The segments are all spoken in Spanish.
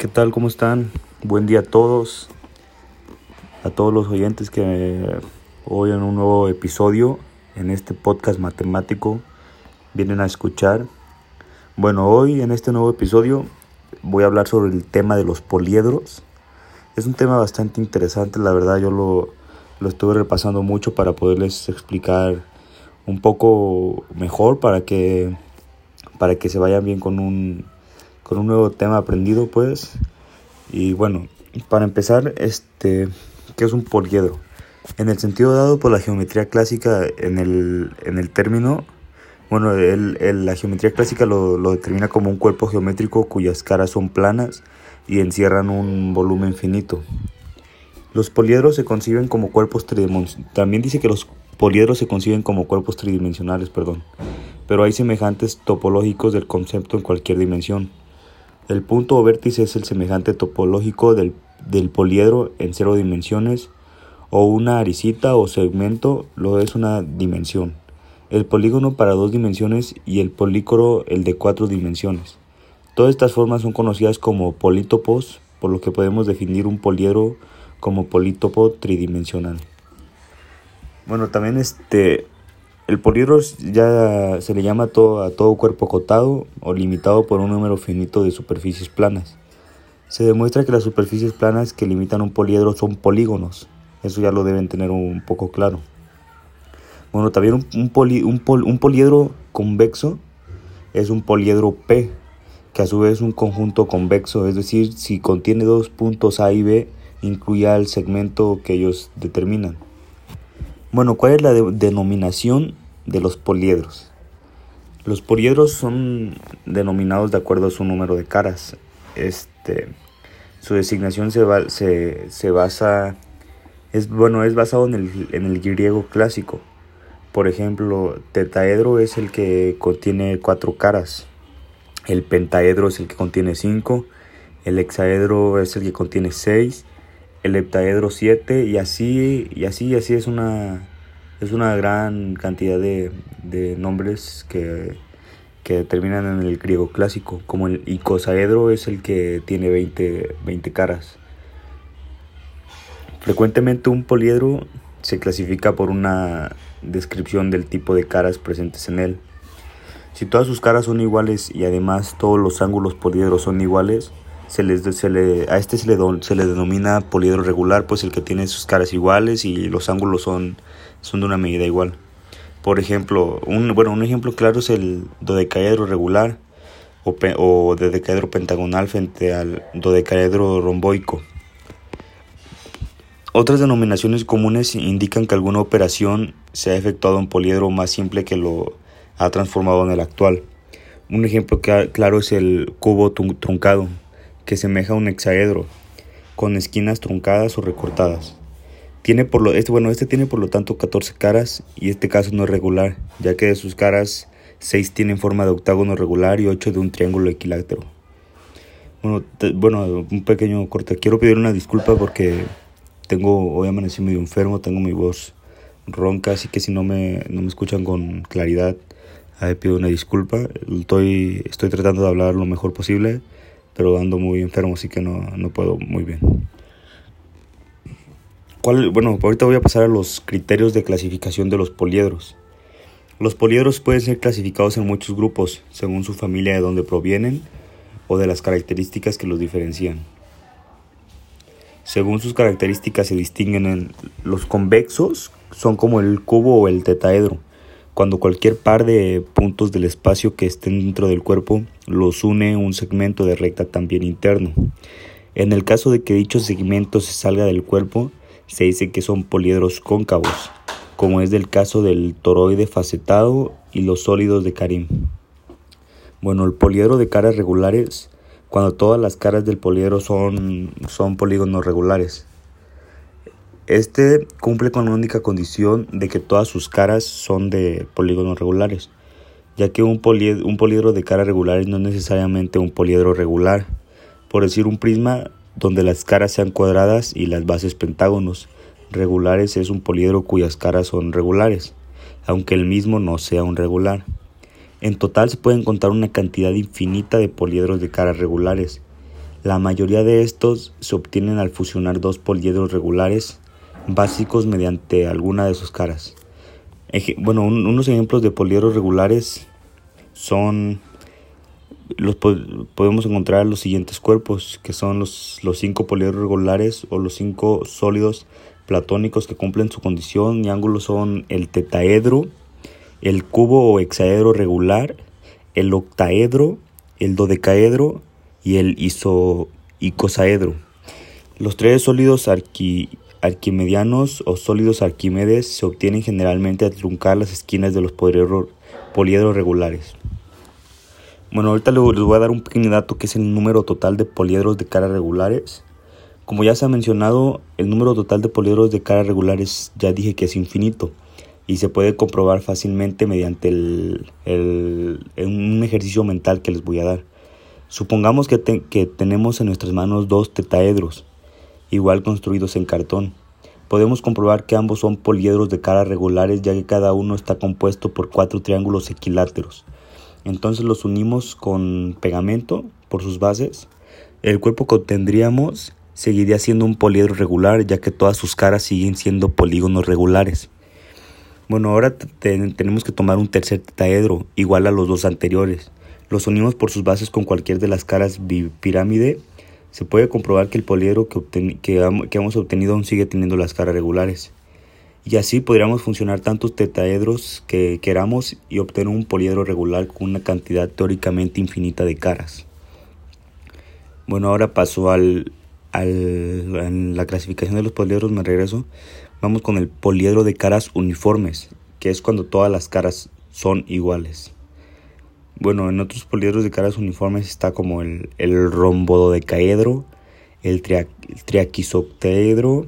¿Qué tal? ¿Cómo están? Buen día a todos, a todos los oyentes que hoy en un nuevo episodio en este podcast matemático vienen a escuchar. Bueno, hoy en este nuevo episodio voy a hablar sobre el tema de los poliedros. Es un tema bastante interesante, la verdad yo lo, lo estuve repasando mucho para poderles explicar un poco mejor para que para que se vayan bien con un con un nuevo tema aprendido pues y bueno para empezar este qué es un poliedro en el sentido dado por la geometría clásica en el, en el término bueno el, el, la geometría clásica lo, lo determina como un cuerpo geométrico cuyas caras son planas y encierran un volumen finito los poliedros se conciben como cuerpos tridimensionales. También dice que los poliedros se conciben como cuerpos tridimensionales, perdón. Pero hay semejantes topológicos del concepto en cualquier dimensión. El punto o vértice es el semejante topológico del, del poliedro en cero dimensiones o una arisita o segmento lo es una dimensión. El polígono para dos dimensiones y el polícoro el de cuatro dimensiones. Todas estas formas son conocidas como polítopos, por lo que podemos definir un poliedro como polítopo tridimensional. Bueno, también este el poliedro ya se le llama todo, a todo cuerpo acotado o limitado por un número finito de superficies planas. Se demuestra que las superficies planas que limitan un poliedro son polígonos. Eso ya lo deben tener un poco claro. Bueno, también un, poli, un, pol, un poliedro convexo es un poliedro P, que a su vez es un conjunto convexo, es decir, si contiene dos puntos A y B, incluya el segmento que ellos determinan. Bueno, ¿cuál es la de denominación de los poliedros? Los poliedros son denominados de acuerdo a su número de caras. Este, su designación se, va, se, se basa, es, bueno, es basado en el, en el griego clásico. Por ejemplo, tetaedro es el que contiene cuatro caras. El pentaedro es el que contiene cinco. El hexaedro es el que contiene seis el heptaedro 7 y así y así y así es una es una gran cantidad de, de nombres que, que terminan en el griego clásico como el icosaedro es el que tiene 20, 20 caras. Frecuentemente un poliedro se clasifica por una descripción del tipo de caras presentes en él. Si todas sus caras son iguales y además todos los ángulos poliedros son iguales se les, se le, a este se le, se le denomina poliedro regular, pues el que tiene sus caras iguales y los ángulos son, son de una medida igual. Por ejemplo, un, bueno, un ejemplo claro es el dodecaedro regular o, pe, o dodecaedro pentagonal frente al dodecaedro romboico. Otras denominaciones comunes indican que alguna operación se ha efectuado en poliedro más simple que lo ha transformado en el actual. Un ejemplo claro es el cubo truncado, que semeja a un hexaedro, con esquinas truncadas o recortadas. Tiene por lo, este, bueno, este tiene por lo tanto 14 caras y este caso no es regular, ya que de sus caras 6 tienen forma de octágono regular y 8 de un triángulo equilátero. Bueno, te, bueno, un pequeño corte. Quiero pedir una disculpa porque tengo, hoy amanecí medio enfermo, tengo mi voz ronca, así que si no me, no me escuchan con claridad, ahí pido una disculpa. Estoy, estoy tratando de hablar lo mejor posible pero ando muy enfermo, así que no, no puedo muy bien. ¿Cuál, bueno, ahorita voy a pasar a los criterios de clasificación de los poliedros. Los poliedros pueden ser clasificados en muchos grupos, según su familia de donde provienen o de las características que los diferencian. Según sus características se distinguen en los convexos, son como el cubo o el tetaedro cuando cualquier par de puntos del espacio que estén dentro del cuerpo los une un segmento de recta también interno. En el caso de que dicho segmento se salga del cuerpo, se dice que son poliedros cóncavos, como es del caso del toroide facetado y los sólidos de Karim. Bueno, el poliedro de caras regulares, cuando todas las caras del poliedro son, son polígonos regulares. Este cumple con la única condición de que todas sus caras son de polígonos regulares, ya que un, poliedro, un poliedro de caras regulares no es necesariamente un poliedro regular, por decir un prisma donde las caras sean cuadradas y las bases pentágonos. Regulares es un poliedro cuyas caras son regulares, aunque el mismo no sea un regular. En total se puede encontrar una cantidad infinita de poliedros de caras regulares. La mayoría de estos se obtienen al fusionar dos poliedros regulares básicos mediante alguna de sus caras. Bueno, unos ejemplos de poliedros regulares son los podemos encontrar los siguientes cuerpos, que son los, los cinco poliedros regulares o los cinco sólidos platónicos que cumplen su condición y ángulos son el tetaedro, el cubo o hexaedro regular, el octaedro, el dodecaedro y el icosaedro. Los tres sólidos arquimedianos o sólidos arquímedes se obtienen generalmente al truncar las esquinas de los poliedros regulares. Bueno, ahorita les voy a dar un pequeño dato que es el número total de poliedros de cara regulares. Como ya se ha mencionado, el número total de poliedros de cara regulares ya dije que es infinito y se puede comprobar fácilmente mediante el, un ejercicio mental que les voy a dar. Supongamos que, que tenemos en nuestras manos dos tetaedros, igual construidos en cartón. Podemos comprobar que ambos son poliedros de cara regulares ya que cada uno está compuesto por cuatro triángulos equiláteros. Entonces los unimos con pegamento por sus bases. El cuerpo que obtendríamos seguiría siendo un poliedro regular ya que todas sus caras siguen siendo polígonos regulares. Bueno, ahora tenemos que tomar un tercer tetraedro igual a los dos anteriores. Los unimos por sus bases con cualquier de las caras bipirámide. Se puede comprobar que el poliedro que, que hemos obtenido aún sigue teniendo las caras regulares y así podríamos funcionar tantos tetaedros que queramos y obtener un poliedro regular con una cantidad teóricamente infinita de caras. Bueno, ahora paso al, al la clasificación de los poliedros, me regreso. Vamos con el poliedro de caras uniformes, que es cuando todas las caras son iguales. Bueno, en otros poliedros de caras uniformes está como el, el rombododecaedro, el, tria, el triaquisoctaedro,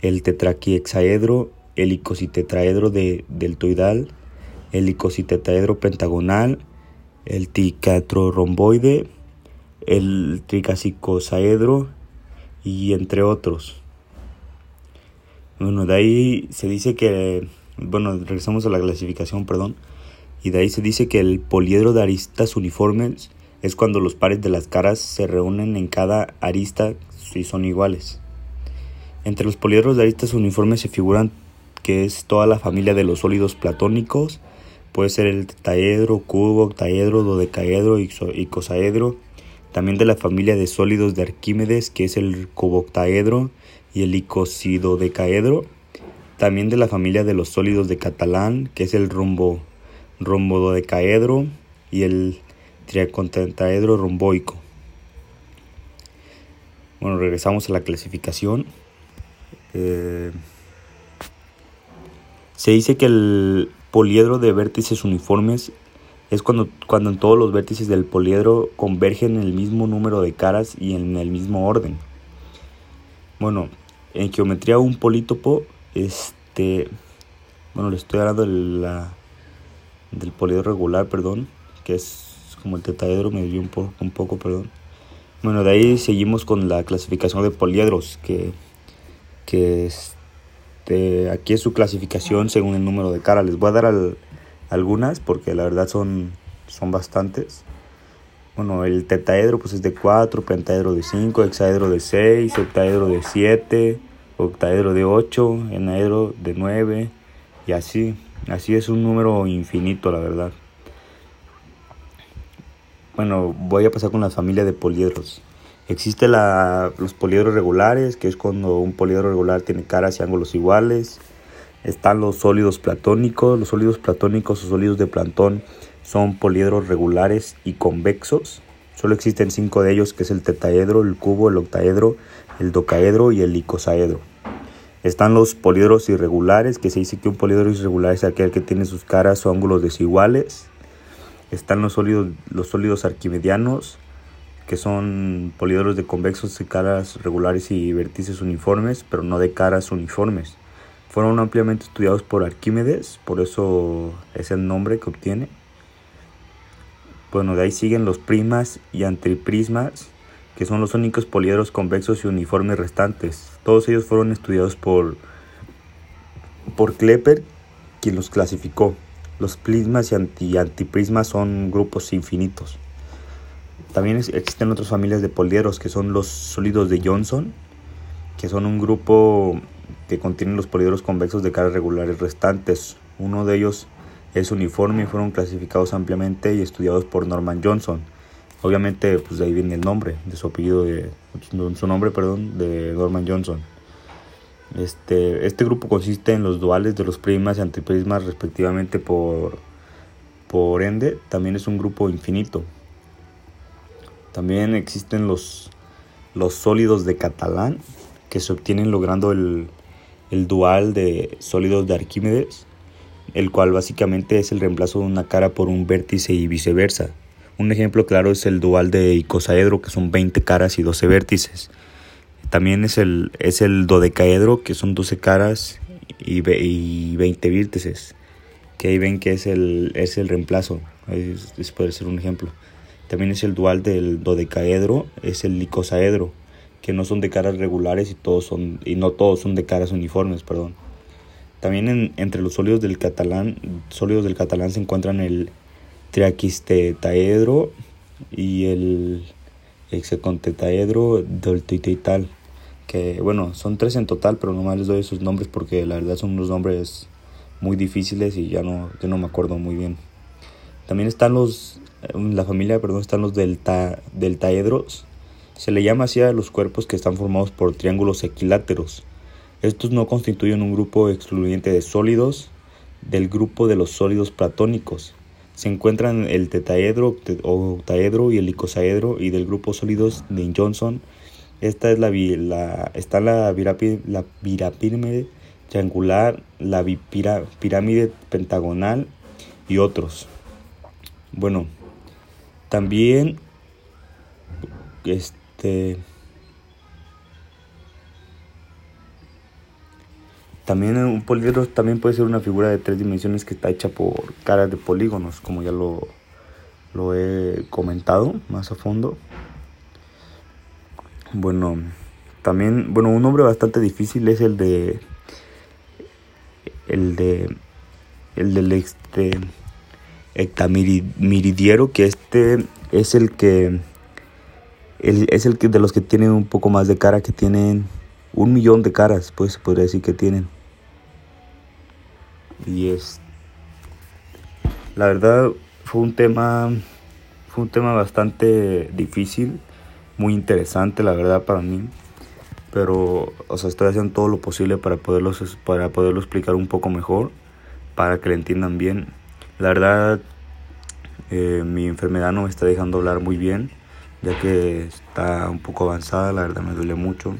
el tetraquiexaedro el icositetraedro de, deltoidal, el icositetraedro pentagonal, el ticatrorromboide, el tricasicosaedro y entre otros. Bueno, de ahí se dice que, bueno, regresamos a la clasificación, perdón, y de ahí se dice que el poliedro de aristas uniformes es cuando los pares de las caras se reúnen en cada arista si son iguales. Entre los poliedros de aristas uniformes se figuran que es toda la familia de los sólidos platónicos. Puede ser el taedro, cubo, octaedro, dodecaedro y icosaedro. También de la familia de sólidos de Arquímedes, que es el cuboctaedro y el icosidodecaedro. También de la familia de los sólidos de Catalán, que es el rombo, rombododecaedro y el triacontentaedro romboico. Bueno, regresamos a la clasificación. Eh, se dice que el poliedro de vértices uniformes es cuando, cuando en todos los vértices del poliedro convergen en el mismo número de caras y en el mismo orden. Bueno, en geometría un polítopo, este, bueno, le estoy hablando la, del poliedro regular, perdón, que es como el tetaedro, me dio un un poco, perdón. Bueno, de ahí seguimos con la clasificación de poliedros, que, que es este, aquí es su clasificación según el número de caras. Les voy a dar algunas porque la verdad son, son bastantes. Bueno, el tetaedro pues es de 4, pentaedro de 5, hexaedro de 6, octaedro de 7, octaedro de 8, enaedro de 9 y así. Así es un número infinito, la verdad. Bueno, voy a pasar con la familia de poliedros. Existe los poliedros regulares, que es cuando un poliedro regular tiene caras y ángulos iguales. Están los sólidos platónicos. Los sólidos platónicos o sólidos de Plantón son poliedros regulares y convexos. Solo existen cinco de ellos, que es el tetaedro, el cubo, el octaedro, el docaedro y el icosaedro. Están los poliedros irregulares, que se dice que un poliedro irregular es aquel que tiene sus caras o ángulos desiguales. Están los sólidos, los sólidos arquimedianos, que son poliedros de convexos de caras regulares y vértices uniformes, pero no de caras uniformes. Fueron ampliamente estudiados por Arquímedes, por eso es el nombre que obtiene. Bueno, de ahí siguen los prismas y antiprismas, que son los únicos poliedros convexos y uniformes restantes. Todos ellos fueron estudiados por, por Klepper, quien los clasificó. Los prismas y anti antiprismas son grupos infinitos. También existen otras familias de poliedros que son los sólidos de Johnson, que son un grupo que contienen los poliedros convexos de caras regulares restantes. Uno de ellos es uniforme y fueron clasificados ampliamente y estudiados por Norman Johnson. Obviamente, pues de ahí viene el nombre, de su apellido, de su nombre, perdón, de Norman Johnson. Este, este grupo consiste en los duales de los prismas y antiprismas respectivamente por, por ende, también es un grupo infinito. También existen los, los sólidos de Catalán, que se obtienen logrando el, el dual de sólidos de Arquímedes, el cual básicamente es el reemplazo de una cara por un vértice y viceversa. Un ejemplo claro es el dual de icosaedro, que son 20 caras y 12 vértices. También es el, es el dodecaedro, que son 12 caras y, y 20 vértices. Que ahí ven que es el, es el reemplazo. Puede ser un ejemplo. También es el dual del dodecaedro, es el icosaedro, que no son de caras regulares y, todos son, y no todos son de caras uniformes, perdón. También entre los sólidos del catalán, sólidos del catalán se encuentran el triaquistetaedro y el hexacontetaedro tal que bueno, son tres en total, pero nomás les doy esos nombres porque la verdad son unos nombres muy difíciles y ya no, yo no me acuerdo muy bien. También están los, en la familia, perdón, están los delta, deltaedros. Se le llama así a los cuerpos que están formados por triángulos equiláteros. Estos no constituyen un grupo excluyente de sólidos del grupo de los sólidos platónicos. Se encuentran el tetaedro octaedro y el icosaedro y del grupo sólidos de Johnson esta es la, la, está la, la pirámide triangular, la pirámide pentagonal y otros. Bueno, también este también un polígono también puede ser una figura de tres dimensiones que está hecha por caras de polígonos, como ya lo, lo he comentado más a fondo. Bueno, también, bueno, un nombre bastante difícil es el de el de el del este hectamiridiero, que este es el que es el que de los que tienen un poco más de cara, que tienen un millón de caras, pues podría decir que tienen. Y es la verdad fue un tema fue un tema bastante difícil muy interesante, la verdad, para mí. Pero, o sea, estoy haciendo todo lo posible para poderlo, para poderlo explicar un poco mejor, para que lo entiendan bien. La verdad, eh, mi enfermedad no me está dejando hablar muy bien, ya que está un poco avanzada, la verdad me duele mucho,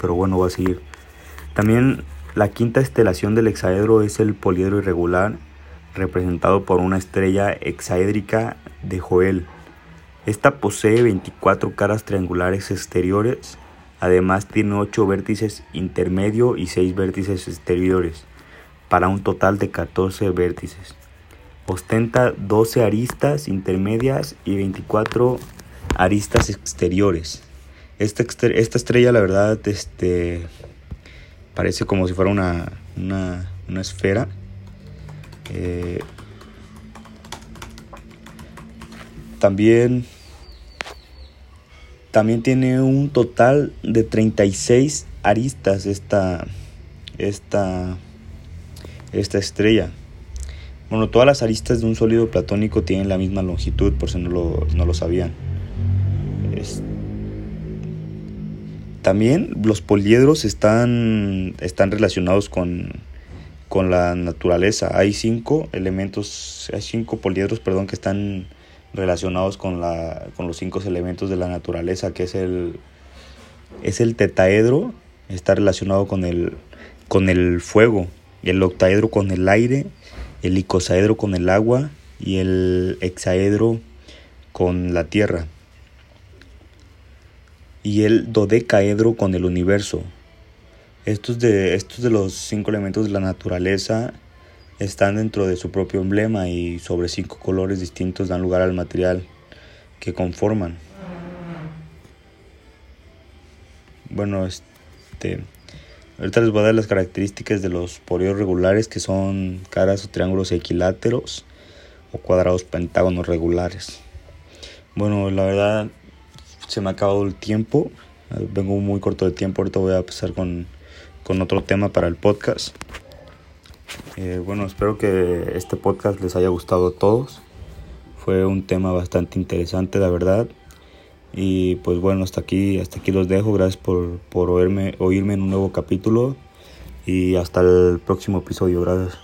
pero bueno, voy a seguir. También la quinta estelación del hexaedro es el poliedro irregular, representado por una estrella hexaédrica de Joel. Esta posee 24 caras triangulares exteriores, además tiene 8 vértices intermedio y 6 vértices exteriores, para un total de 14 vértices. Ostenta 12 aristas intermedias y 24 aristas exteriores. Esta, esta estrella, la verdad, este, parece como si fuera una, una, esfera. Eh, también también tiene un total de 36 aristas esta, esta, esta estrella. Bueno, todas las aristas de un sólido platónico tienen la misma longitud, por si no lo, no lo sabían. También los poliedros están, están relacionados con, con la naturaleza. Hay cinco elementos, hay cinco poliedros, perdón, que están relacionados con, la, con los cinco elementos de la naturaleza, que es el, es el tetaedro, está relacionado con el, con el fuego, el octaedro con el aire, el icosaedro con el agua y el hexaedro con la tierra. Y el dodecaedro con el universo. Estos de, estos de los cinco elementos de la naturaleza están dentro de su propio emblema y sobre cinco colores distintos dan lugar al material que conforman. Bueno, este ahorita les voy a dar las características de los poliedros regulares que son caras o triángulos equiláteros o cuadrados pentágonos regulares. Bueno, la verdad se me ha acabado el tiempo. Vengo muy corto de tiempo. Ahorita voy a empezar con, con otro tema para el podcast. Eh, bueno, espero que este podcast les haya gustado a todos. Fue un tema bastante interesante, la verdad. Y pues bueno, hasta aquí, hasta aquí los dejo. Gracias por, por oírme, oírme en un nuevo capítulo. Y hasta el próximo episodio. Gracias.